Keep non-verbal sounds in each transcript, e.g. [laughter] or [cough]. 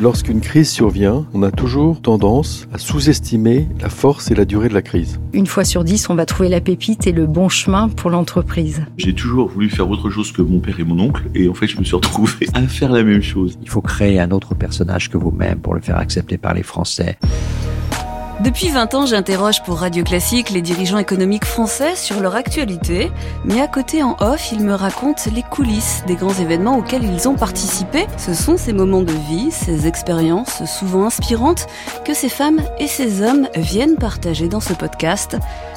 Lorsqu'une crise survient, on a toujours tendance à sous-estimer la force et la durée de la crise. Une fois sur dix, on va trouver la pépite et le bon chemin pour l'entreprise. J'ai toujours voulu faire autre chose que mon père et mon oncle, et en fait, je me suis retrouvé [laughs] à faire la même chose. Il faut créer un autre personnage que vous-même pour le faire accepter par les Français. Depuis 20 ans, j'interroge pour Radio Classique les dirigeants économiques français sur leur actualité, mais à côté en off, ils me racontent les coulisses des grands événements auxquels ils ont participé. Ce sont ces moments de vie, ces expériences souvent inspirantes que ces femmes et ces hommes viennent partager dans ce podcast.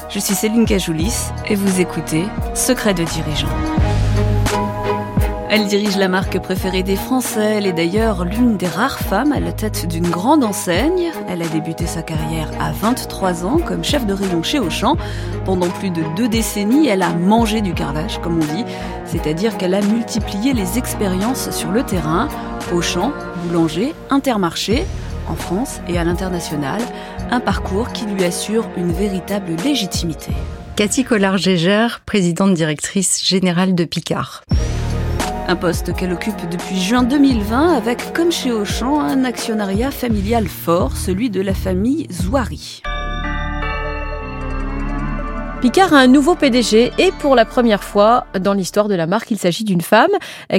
Je suis Céline Cajoulis et vous écoutez Secret de dirigeants. Elle dirige la marque préférée des Français. Elle est d'ailleurs l'une des rares femmes à la tête d'une grande enseigne. Elle a débuté sa carrière à 23 ans comme chef de rayon chez Auchan. Pendant plus de deux décennies, elle a mangé du carrelage, comme on dit. C'est-à-dire qu'elle a multiplié les expériences sur le terrain. Auchan, boulanger, intermarché, en France et à l'international. Un parcours qui lui assure une véritable légitimité. Cathy Collard-Gégère, présidente directrice générale de Picard. Un poste qu'elle occupe depuis juin 2020 avec, comme chez Auchan, un actionnariat familial fort, celui de la famille Zouari. Picard a un nouveau PDG et pour la première fois dans l'histoire de la marque, il s'agit d'une femme,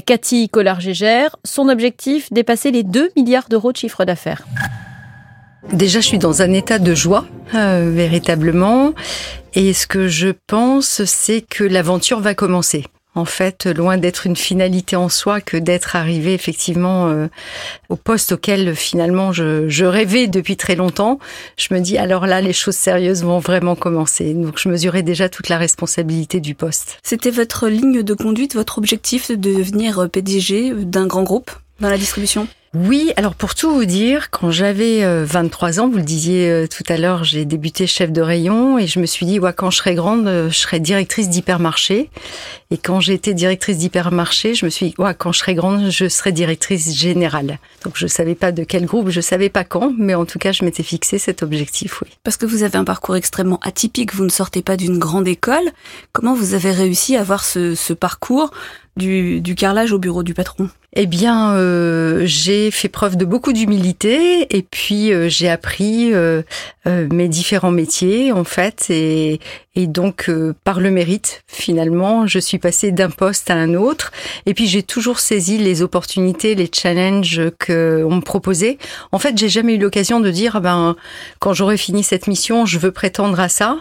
Cathy Collard-Gégère. Son objectif, dépasser les 2 milliards d'euros de chiffre d'affaires. Déjà, je suis dans un état de joie, euh, véritablement. Et ce que je pense, c'est que l'aventure va commencer en fait, loin d'être une finalité en soi que d'être arrivé effectivement euh, au poste auquel finalement je, je, rêvais depuis très longtemps. Je me dis alors là, les choses sérieuses vont vraiment commencer. Donc je mesurais déjà toute la responsabilité du poste. C'était votre ligne de conduite, votre objectif de devenir PDG d'un grand groupe dans la distribution? Oui, alors pour tout vous dire, quand j'avais 23 euh, ans, vous le disiez euh, tout à l'heure, j'ai débuté chef de rayon et je me suis dit, ouais, quand je serai grande, euh, je serai directrice d'hypermarché. Et quand j'étais directrice d'hypermarché, je me suis dit, ouais, quand je serai grande, je serai directrice générale. Donc je savais pas de quel groupe, je savais pas quand, mais en tout cas, je m'étais fixé cet objectif, oui. Parce que vous avez un parcours extrêmement atypique, vous ne sortez pas d'une grande école. Comment vous avez réussi à avoir ce, ce parcours? Du, carrelage au bureau du patron. Eh bien, euh, j'ai fait preuve de beaucoup d'humilité et puis euh, j'ai appris euh, mes différents métiers en fait et, et donc par le mérite finalement, je suis passée d'un poste à un autre et puis j'ai toujours saisi les opportunités, les challenges que on me proposait. En fait, j'ai jamais eu l'occasion de dire ben quand j'aurai fini cette mission, je veux prétendre à ça.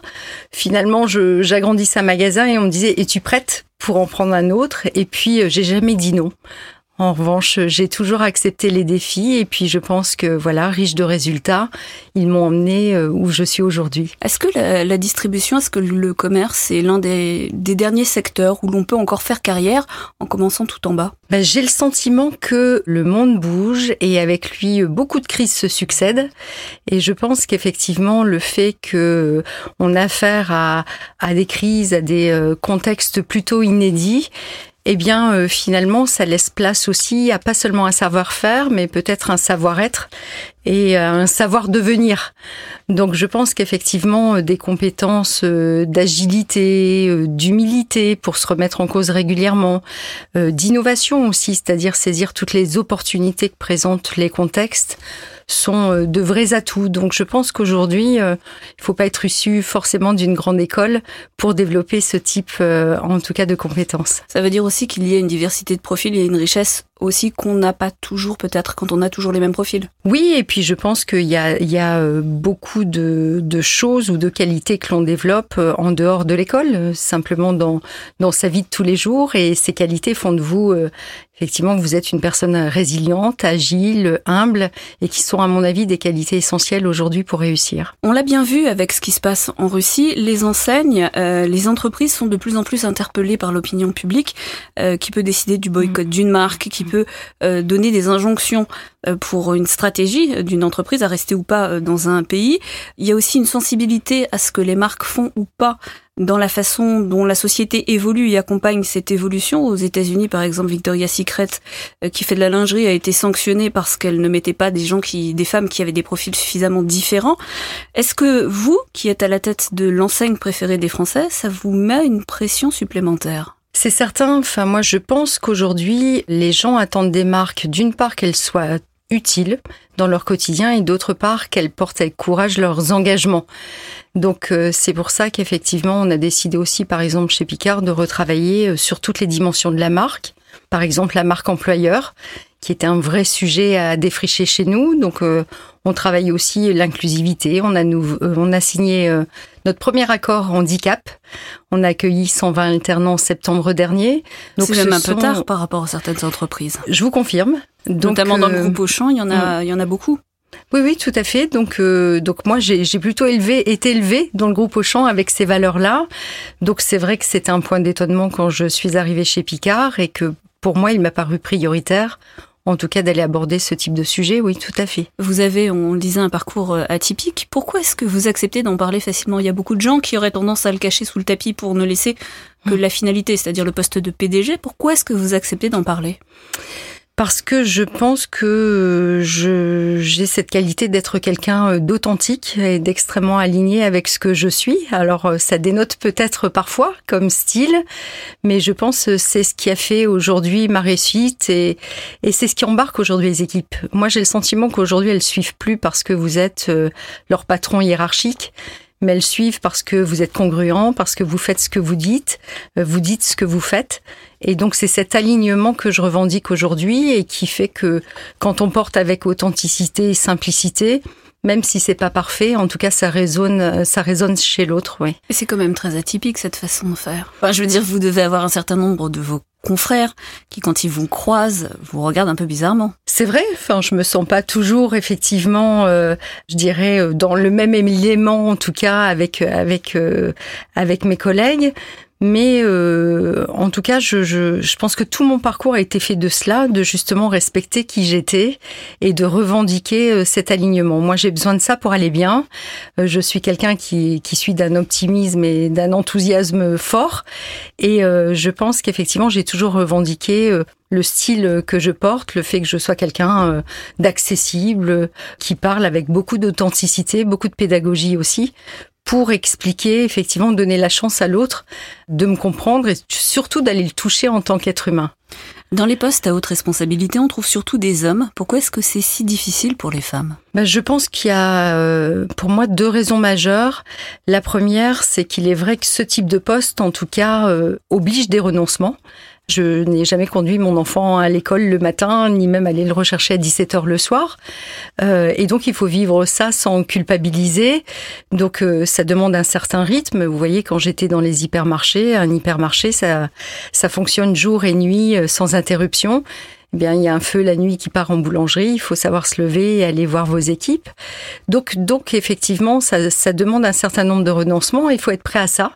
Finalement, j'agrandissais un magasin et on me disait es-tu prête pour en prendre un autre? Et puis j'ai jamais dit non. En revanche, j'ai toujours accepté les défis et puis je pense que voilà, riche de résultats, ils m'ont emmené euh, où je suis aujourd'hui. Est-ce que la, distribution, est-ce que le commerce est l'un des, derniers secteurs où l'on peut encore faire carrière en commençant tout en bas? Ben, J'ai le sentiment que le monde bouge et avec lui beaucoup de crises se succèdent et je pense qu'effectivement le fait que on a affaire à, à des crises, à des euh, contextes plutôt inédits, eh bien euh, finalement ça laisse place aussi à pas seulement un savoir-faire, mais peut-être un savoir-être et euh, un savoir devenir. Donc je pense qu'effectivement euh, des compétences d'agilité, d'humilité pour se remettre en cause régulièrement, d'innovation aussi, c'est-à-dire saisir toutes les opportunités que présentent les contextes sont euh, de vrais atouts. Donc je pense qu'aujourd'hui, euh, il ne faut pas être issu forcément d'une grande école pour développer ce type, euh, en tout cas, de compétences. Ça veut dire aussi qu'il y a une diversité de profils, a une richesse aussi qu'on n'a pas toujours peut-être quand on a toujours les mêmes profils. Oui, et puis je pense qu'il y a, il y a beaucoup de, de, choses ou de qualités que l'on développe en dehors de l'école, simplement dans, dans sa vie de tous les jours, et ces qualités font de vous effectivement, vous êtes une personne résiliente, agile, humble et qui sont, à mon avis, des qualités essentielles aujourd'hui pour réussir. On l'a bien vu avec ce qui se passe en Russie. Les enseignes, euh, les entreprises sont de plus en plus interpellées par l'opinion publique euh, qui peut décider du boycott d'une marque, qui peut euh, donner des injonctions pour une stratégie d'une entreprise à rester ou pas dans un pays. Il y a aussi une sensibilité à ce que les marques font ou pas dans la façon dont la société évolue et accompagne cette évolution. Aux États-Unis, par exemple, Victoria's Secret, euh, qui fait de la lingerie, a été sanctionnée parce qu'elle ne mettait pas des gens qui, des femmes qui avaient des profils suffisamment différents. Est-ce que vous, qui êtes à la tête de l'enseigne préférée des Français, ça vous met une pression supplémentaire? C'est certain. Enfin, moi, je pense qu'aujourd'hui, les gens attendent des marques, d'une part, qu'elles soient utiles dans leur quotidien et d'autre part qu'elles portent avec courage leurs engagements. Donc euh, c'est pour ça qu'effectivement on a décidé aussi par exemple chez Picard de retravailler euh, sur toutes les dimensions de la marque. Par exemple la marque employeur qui était un vrai sujet à défricher chez nous. Donc euh, on travaille aussi l'inclusivité. On a nous, on a signé notre premier accord handicap. On a accueilli 120 alternants en septembre dernier. Donc c'est même un peu tard par rapport à certaines entreprises. Je vous confirme. Donc, Notamment dans le groupe Auchan, il y en a, il y en a beaucoup. Oui, oui, tout à fait. Donc, euh, donc moi, j'ai plutôt élevé, été élevé dans le groupe Auchan avec ces valeurs-là. Donc, c'est vrai que c'était un point d'étonnement quand je suis arrivée chez Picard et que pour moi, il m'a paru prioritaire en tout cas d'aller aborder ce type de sujet, oui, tout à fait. Vous avez, on le disait, un parcours euh, atypique. Pourquoi est-ce que vous acceptez d'en parler facilement? Il y a beaucoup de gens qui auraient tendance à le cacher sous le tapis pour ne laisser que mmh. la finalité, c'est-à-dire le poste de PDG. Pourquoi est-ce que vous acceptez d'en parler? Parce que je pense que j'ai cette qualité d'être quelqu'un d'authentique et d'extrêmement aligné avec ce que je suis. Alors euh, ça dénote peut-être parfois comme style, mais je pense que c'est ce qui a fait aujourd'hui ma réussite et, et c'est ce qui embarque aujourd'hui les équipes. Moi j'ai le sentiment qu'aujourd'hui elles suivent plus parce que vous êtes euh, leur patron hiérarchique, mais elles suivent parce que vous êtes congruent, parce que vous faites ce que vous dites, euh, vous dites ce que vous faites. Et donc c'est cet alignement que je revendique aujourd'hui et qui fait que quand on porte avec authenticité et simplicité, même si c'est pas parfait, en tout cas ça résonne, ça résonne chez l'autre, oui. C'est quand même très atypique cette façon de faire. Enfin, je veux dire, vous devez avoir un certain nombre de vos confrères qui, quand ils vous croisent, vous regardent un peu bizarrement. C'est vrai. Enfin, je me sens pas toujours effectivement, euh, je dirais, euh, dans le même élément en tout cas avec avec euh, avec mes collègues. Mais euh, en tout cas, je, je, je, pense que tout mon parcours a été fait de cela, de justement respecter qui j'étais et de revendiquer euh, cet alignement. Moi, j'ai besoin de ça pour aller bien. Euh, je suis quelqu'un qui, qui suit d'un optimisme et d'un enthousiasme fort. Et euh, je pense qu'effectivement, j'ai toujours revendiqué le style que je porte, le fait que je sois quelqu'un d'accessible, qui parle avec beaucoup d'authenticité, beaucoup de pédagogie aussi, pour expliquer, effectivement, donner la chance à l'autre de me comprendre et surtout d'aller le toucher en tant qu'être humain. Dans les postes à haute responsabilité, on trouve surtout des hommes. Pourquoi est-ce que c'est si difficile pour les femmes? Ben, Je pense qu'il y a, euh, pour moi, deux raisons majeures. La première, c'est qu'il est vrai que ce type de poste, en tout cas, euh, oblige des renoncements. Je n'ai jamais conduit mon enfant à l'école le matin, ni même aller le rechercher à 17 heures le soir. Euh, et donc, il faut vivre ça sans culpabiliser. Donc, euh, ça demande un certain rythme. Vous voyez, quand j'étais dans les hypermarchés, un hypermarché, ça, ça fonctionne jour et nuit euh, sans interruption. Eh bien, il y a un feu la nuit qui part en boulangerie, il faut savoir se lever et aller voir vos équipes. Donc, donc effectivement, ça, ça demande un certain nombre de renoncements, il faut être prêt à ça.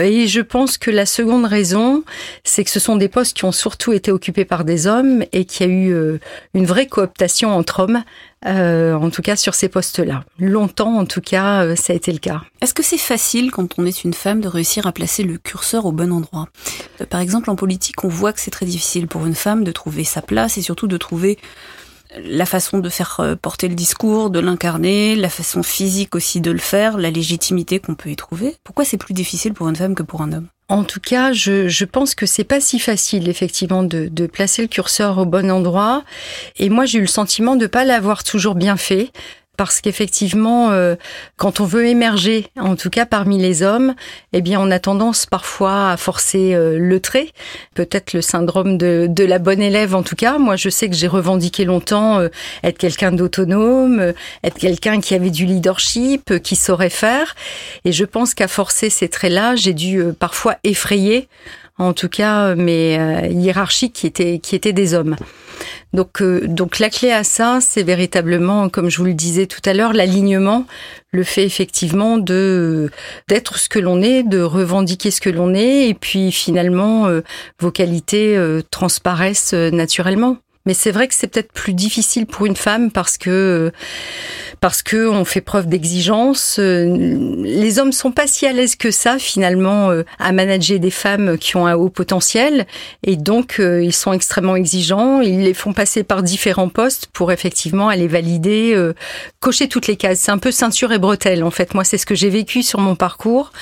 Et je pense que la seconde raison, c'est que ce sont des postes qui ont surtout été occupés par des hommes et qu'il y a eu euh, une vraie cooptation entre hommes euh, en tout cas sur ces postes-là. Longtemps, en tout cas, euh, ça a été le cas. Est-ce que c'est facile, quand on est une femme, de réussir à placer le curseur au bon endroit? Euh, Par exemple, en politique, on voit que c'est très difficile pour une femme de trouver sa place et surtout de trouver la façon de faire porter le discours, de l'incarner, la façon physique aussi de le faire, la légitimité qu'on peut y trouver. Pourquoi c'est plus difficile pour une femme que pour un homme? En tout cas, je, je pense que c'est pas si facile effectivement de, de, placer le curseur au bon endroit. Et moi, j'ai eu le sentiment de pas l'avoir toujours bien fait parce qu'effectivement, euh, quand on veut émerger, en tout cas parmi les hommes, eh bien, on a tendance parfois à forcer euh, le trait. Peut-être le syndrome de, de, la bonne élève, en tout cas. Moi, je sais que j'ai revendiqué longtemps euh, être quelqu'un d'autonome, être quelqu'un qui avait du leadership, qui saurait faire. Et je pense qu'à forcer ces traits-là, j'ai dû parfois effrayer, en tout cas, mes hiérarchies qui étaient qui étaient des hommes. Donc, euh, donc la clé à ça, c'est véritablement, comme je vous le disais tout à l'heure, l'alignement, le fait effectivement de d'être ce que l'on est, de revendiquer ce que l'on est, et puis finalement, euh, vos qualités euh, transparaissent naturellement. Mais c'est vrai que c'est peut-être plus difficile pour une femme parce que parce que on fait preuve d'exigence. Les hommes sont pas si à l'aise que ça finalement euh, à manager des femmes qui ont un haut potentiel et donc euh, ils sont extrêmement exigeants. Ils les font passer par différents postes pour effectivement aller valider, euh, cocher toutes les cases. C'est un peu ceinture et bretelle en fait. Moi c'est ce que j'ai vécu sur mon parcours,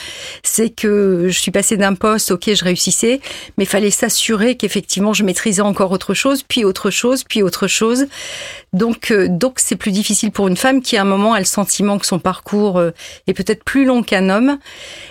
c'est que je suis passée d'un poste, ok je réussissais, mais fallait s'assurer qu'effectivement je maîtrisais encore autre chose, puis autre chose chose, puis autre chose. Donc, euh, donc c'est plus difficile pour une femme qui, à un moment, a le sentiment que son parcours euh, est peut-être plus long qu'un homme,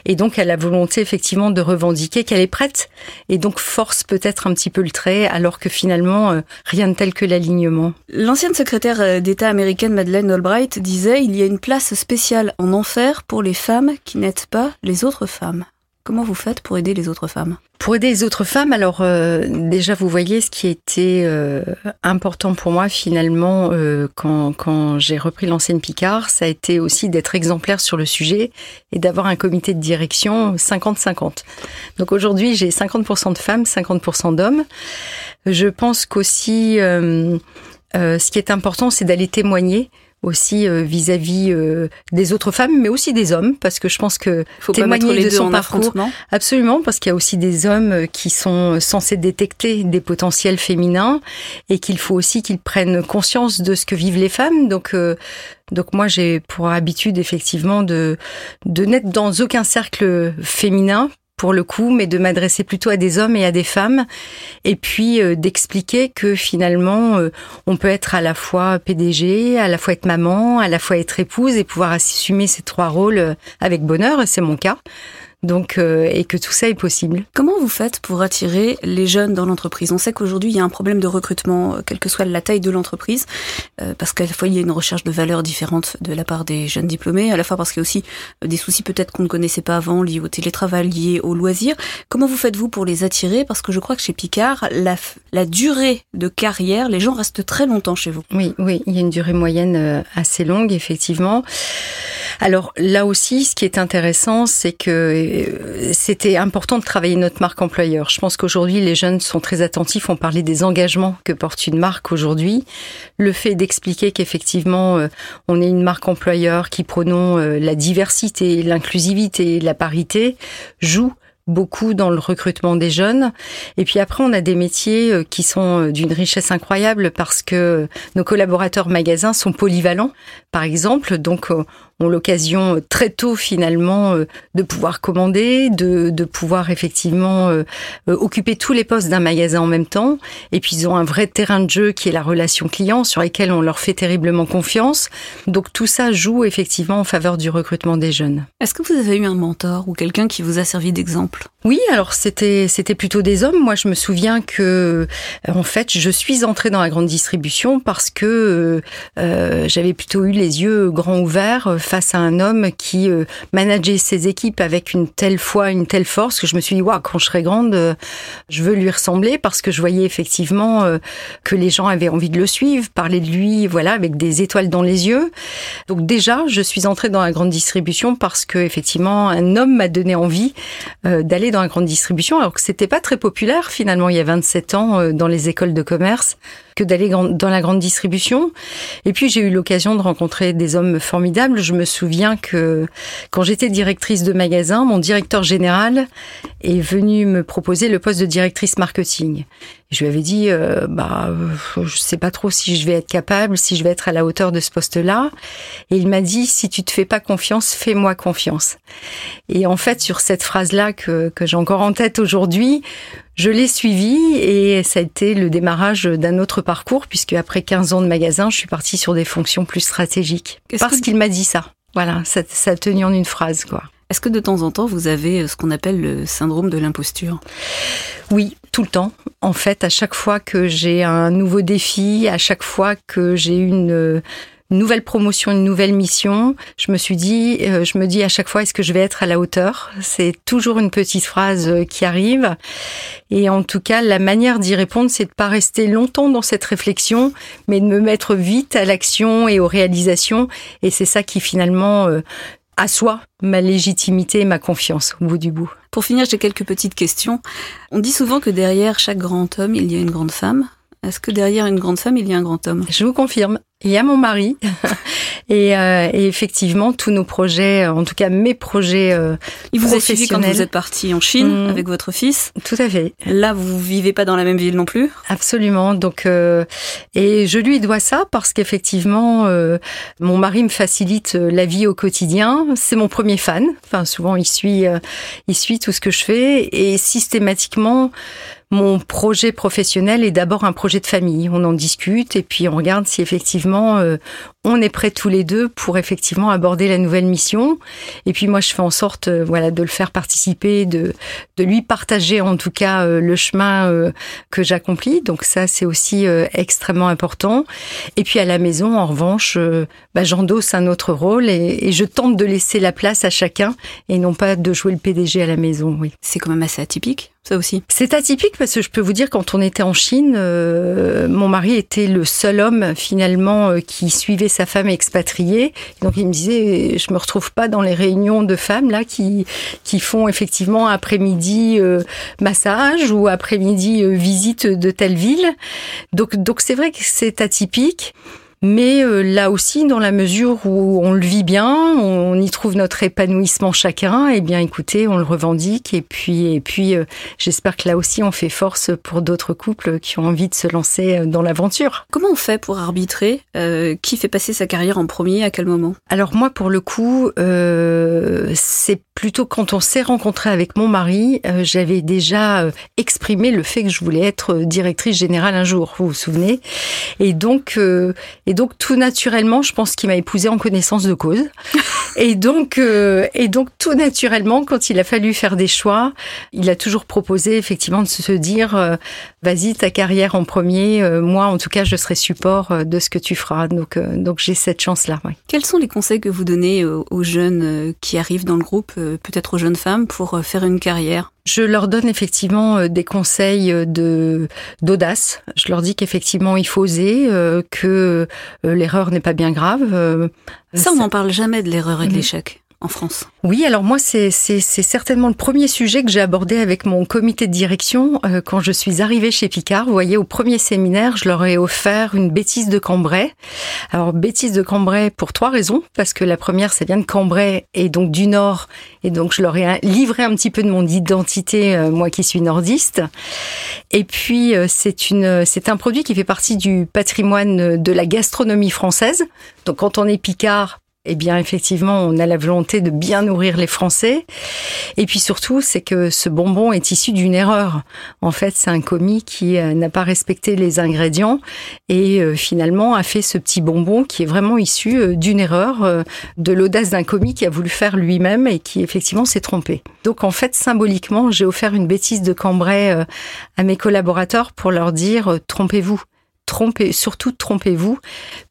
et donc elle a la volonté effectivement de revendiquer qu'elle est prête, et donc force peut-être un petit peu le trait, alors que finalement euh, rien de tel que l'alignement. L'ancienne secrétaire d'État américaine Madeleine Albright disait il y a une place spéciale en enfer pour les femmes qui n'aident pas les autres femmes. Comment vous faites pour aider les autres femmes? Pour aider les autres femmes, alors euh, déjà vous voyez ce qui était euh, important pour moi finalement euh, quand, quand j'ai repris l'ancienne Picard, ça a été aussi d'être exemplaire sur le sujet et d'avoir un comité de direction 50-50. Donc aujourd'hui j'ai 50% de femmes, 50% d'hommes. Je pense qu'aussi ce qui est important c'est d'aller témoigner aussi euh, vis-à-vis euh, des autres femmes, mais aussi des hommes, parce que je pense que Faut témoigner les de son parcours, absolument, parce qu'il y a aussi des hommes euh, qui sont censés détecter des potentiels féminins et qu'il faut aussi qu'ils prennent conscience de ce que vivent les femmes. Donc, donc moi j'ai pour habitude effectivement de de n'être dans aucun cercle féminin pour le coup, mais de m'adresser plutôt à des hommes et à des femmes, et puis euh, d'expliquer que finalement, euh, on peut être à la fois PDG, à la fois être maman, à la fois être épouse et pouvoir assumer ces trois rôles euh, avec bonheur, c'est mon cas. Donc, euh, et que tout ça est possible. Comment vous faites pour attirer les jeunes dans l'entreprise? On sait qu'aujourd'hui, il y a un problème de recrutement, euh, quelle que soit la taille de l'entreprise, euh, parce qu'à la fois, il y a une recherche de valeurs différentes de la part des jeunes diplômés, à la fois parce qu'il y a aussi des soucis peut-être qu'on ne connaissait pas avant, liés au télétravail, liés aux loisirs. Comment vous faites-vous pour les attirer? Parce que je crois que chez Picard, la, la durée de carrière, les gens restent très longtemps chez vous. Oui, oui, il y a une durée moyenne assez longue, effectivement. Alors là aussi, ce qui est intéressant, c'est que euh, c'était important de travailler notre marque employeur. Je pense qu'aujourd'hui, les jeunes sont très attentifs. On parlait des engagements que porte une marque aujourd'hui. Le fait d'expliquer qu'effectivement, euh, on est une marque employeur qui prônons euh, la diversité, l'inclusivité, la parité, joue beaucoup dans le recrutement des jeunes. Et puis après, on a des métiers qui sont d'une richesse incroyable parce que nos collaborateurs magasins sont polyvalents, par exemple. Donc, ont l'occasion euh, très tôt finalement euh, de pouvoir commander, de, de pouvoir effectivement euh, occuper tous les postes d'un magasin en même temps. Et puis ils ont un vrai terrain de jeu qui est la relation client sur lequel on leur fait terriblement confiance. Donc tout ça joue effectivement en faveur du recrutement des jeunes. Est-ce que vous avez eu un mentor ou quelqu'un qui vous a servi d'exemple? Oui, alors c'était c'était plutôt des hommes. Moi, je me souviens que en fait, je suis entrée dans la grande distribution parce que euh, j'avais plutôt eu les yeux grands ouverts face à un homme qui euh, manageait ses équipes avec une telle foi, une telle force que je me suis dit, waouh, quand je serai grande, euh, je veux lui ressembler parce que je voyais effectivement euh, que les gens avaient envie de le suivre, parler de lui, voilà, avec des étoiles dans les yeux. Donc déjà, je suis entrée dans la grande distribution parce que effectivement, un homme m'a donné envie d'aller dans la grande distribution, alors que c'était pas très populaire finalement il y a 27 ans dans les écoles de commerce que d'aller dans la grande distribution. Et puis j'ai eu l'occasion de rencontrer des hommes formidables. Je me souviens que quand j'étais directrice de magasin, mon directeur général est venu me proposer le poste de directrice marketing. Je lui avais dit, euh, bah, je sais pas trop si je vais être capable, si je vais être à la hauteur de ce poste-là. Et il m'a dit, si tu te fais pas confiance, fais-moi confiance. Et en fait, sur cette phrase-là que, que j'ai encore en tête aujourd'hui, je l'ai suivi et ça a été le démarrage d'un autre parcours puisque après 15 ans de magasin, je suis partie sur des fonctions plus stratégiques. Parce qu'il m'a dit ça. Voilà, ça, ça a tenu en une phrase, quoi. Est-ce que de temps en temps, vous avez euh, ce qu'on appelle le syndrome de l'imposture? Oui, tout le temps. En fait, à chaque fois que j'ai un nouveau défi, à chaque fois que j'ai une nouvelle promotion, une nouvelle mission, je me suis dit, euh, je me dis à chaque fois, est-ce que je vais être à la hauteur? C'est toujours une petite phrase euh, qui arrive. Et en tout cas, la manière d'y répondre, c'est de pas rester longtemps dans cette réflexion, mais de me mettre vite à l'action et aux réalisations. Et c'est ça qui finalement euh, assoit ma légitimité et ma confiance au bout du bout. Pour finir, j'ai quelques petites questions. On dit souvent que derrière chaque grand homme, il y a une grande femme. Est-ce que derrière une grande femme, il y a un grand homme? Je vous confirme. Il y a mon mari. [laughs] et, euh, et, effectivement, tous nos projets, en tout cas mes projets euh, Il vous a suivi quand vous êtes parti en Chine mmh. avec votre fils Tout à fait. Là, vous vivez pas dans la même ville non plus? Absolument. Donc, euh, et je lui dois ça parce qu'effectivement, euh, mon mari me facilite euh, la vie au quotidien. C'est mon premier fan. Enfin, souvent, il suit, il suit tout ce que je fais et systématiquement, mon projet professionnel est d'abord un projet de famille. On en discute et puis on regarde si effectivement euh, on est prêts tous les deux pour effectivement aborder la nouvelle mission. Et puis moi, je fais en sorte, euh, voilà, de le faire participer, de de lui partager en tout cas euh, le chemin euh, que j'accomplis. Donc ça, c'est aussi extrêmement important. Et puis à la maison, en revanche, bah, j'endosse un autre rôle et, et, je tente de laisser la place à chacun et non pas de jouer le PDG à la maison. Oui. C'est quand même assez atypique ça aussi. C'est atypique parce que je peux vous dire, quand on était en Chine, euh, mon mari était le seul homme finalement euh, qui suivait sa femme expatriée. Donc il me disait, je me retrouve pas dans les réunions de femmes là qui qui font effectivement après-midi euh, massage ou après-midi visite de telle ville. Donc donc c'est vrai que c'est atypique. Mais euh, là aussi, dans la mesure où on le vit bien, on y trouve notre épanouissement chacun, et eh bien écoutez, on le revendique. Et puis, et puis euh, j'espère que là aussi, on fait force pour d'autres couples qui ont envie de se lancer euh, dans l'aventure. Comment on fait pour arbitrer Qui fait passer sa carrière en premier À quel moment? Alors moi, pour le coup, c'est plutôt quand on s'est rencontré avec mon mari, j'avais déjà exprimé le fait que je voulais être directrice générale un jour, vous vous souvenez? Et donc, et donc tout naturellement, je pense qu'il m'a épousée en connaissance de cause. [laughs] et donc, euh, et donc tout naturellement, quand il a fallu faire des choix, il a toujours proposé effectivement de se dire, euh, vas-y ta carrière en premier. Euh, moi, en tout cas, je serai support de ce que tu feras. Donc, donc j'ai cette chance-là. Quels sont les conseils que vous donnez aux jeunes qui arrivent dans le groupe, peut-être aux jeunes femmes, pour faire une carrière? Je leur donne effectivement euh, des conseils euh, de d'audace. Je leur dis qu'effectivement il faut oser, euh, que l'erreur n'est pas bien grave. Ça, on n'en parle jamais de l'erreur et de mhm. l'échec France Oui, alors moi, c'est certainement le premier sujet que j'ai abordé avec mon comité de direction euh, quand je suis arrivée chez Picard. Vous voyez, au premier séminaire, je leur ai offert une bêtise de Cambrai. Alors, bêtise de Cambrai pour trois raisons, parce que la première, ça vient de Cambrai et donc du Nord, et donc je leur ai livré un petit peu de mon identité, euh, moi qui suis nordiste. Et puis, euh, c'est c'est un produit qui fait partie du patrimoine de la gastronomie française. Donc, quand on est Picard, eh bien effectivement, on a la volonté de bien nourrir les Français. Et puis surtout, c'est que ce bonbon est issu d'une erreur. En fait, c'est un commis qui euh, n'a pas respecté les ingrédients et euh, finalement a fait ce petit bonbon qui est vraiment issu euh, d'une erreur, de l'audace d'un commis qui a voulu faire lui-même et qui effectivement s'est trompé. Donc en fait, symboliquement, j'ai offert une bêtise de Cambrai à mes collaborateurs pour leur dire trompez-vous trompez, surtout trompez-vous,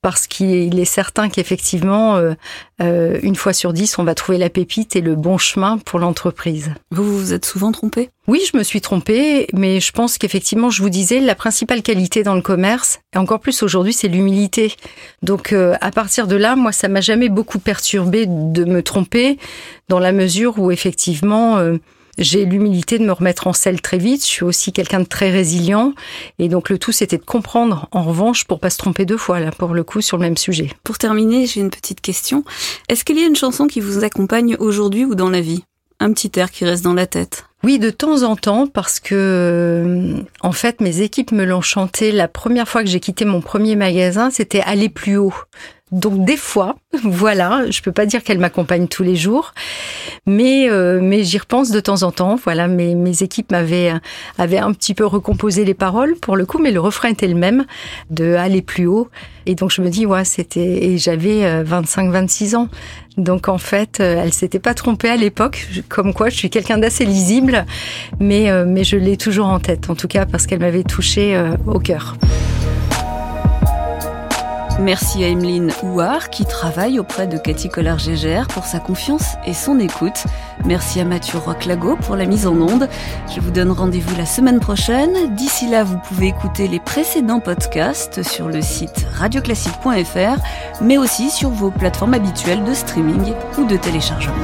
parce qu'il est certain qu'effectivement, euh, euh, une fois sur dix, on va trouver la pépite et le bon chemin pour l'entreprise. Vous vous êtes souvent trompé? Oui, je me suis trompée, mais je pense qu'effectivement, je vous disais, la principale qualité dans le commerce, et encore plus aujourd'hui, c'est l'humilité. Donc, euh, à partir de là, moi, ça m'a jamais beaucoup perturbé de me tromper, dans la mesure où effectivement j'ai l'humilité de me remettre en selle très vite. Je suis aussi quelqu'un de très résilient. Et donc, le tout, c'était de comprendre, en revanche, pour pas se tromper deux fois, là, pour le coup, sur le même sujet. Pour terminer, j'ai une petite question. Est-ce qu'il y a une chanson qui vous accompagne aujourd'hui ou dans la vie? Un petit air qui reste dans la tête? Oui, de temps en temps, parce que euh, en fait, mes équipes me l'ont chanté la première fois que j'ai quitté mon premier magasin, c'était aller plus haut. Donc des fois, [laughs] voilà, je peux pas dire qu'elle m'accompagne tous les jours, mais euh, mais j'y repense de temps en temps. Voilà, mes, mes équipes m'avaient avaient un petit peu recomposé les paroles pour le coup, mais le refrain était le même de aller plus haut. Et donc je me dis ouais, c'était et j'avais 25 euh, 26 ans. Donc en fait, euh, elle s'était pas trompée à l'époque, comme quoi je suis quelqu'un d'assez lisible, mais mais je l'ai toujours en tête en tout cas parce qu'elle m'avait touché au cœur. Merci à Emeline Houard qui travaille auprès de Cathy Collard-Gégère pour sa confiance et son écoute. Merci à Mathieu Roclago pour la mise en onde. Je vous donne rendez-vous la semaine prochaine. D'ici là, vous pouvez écouter les précédents podcasts sur le site radioclassique.fr, mais aussi sur vos plateformes habituelles de streaming ou de téléchargement.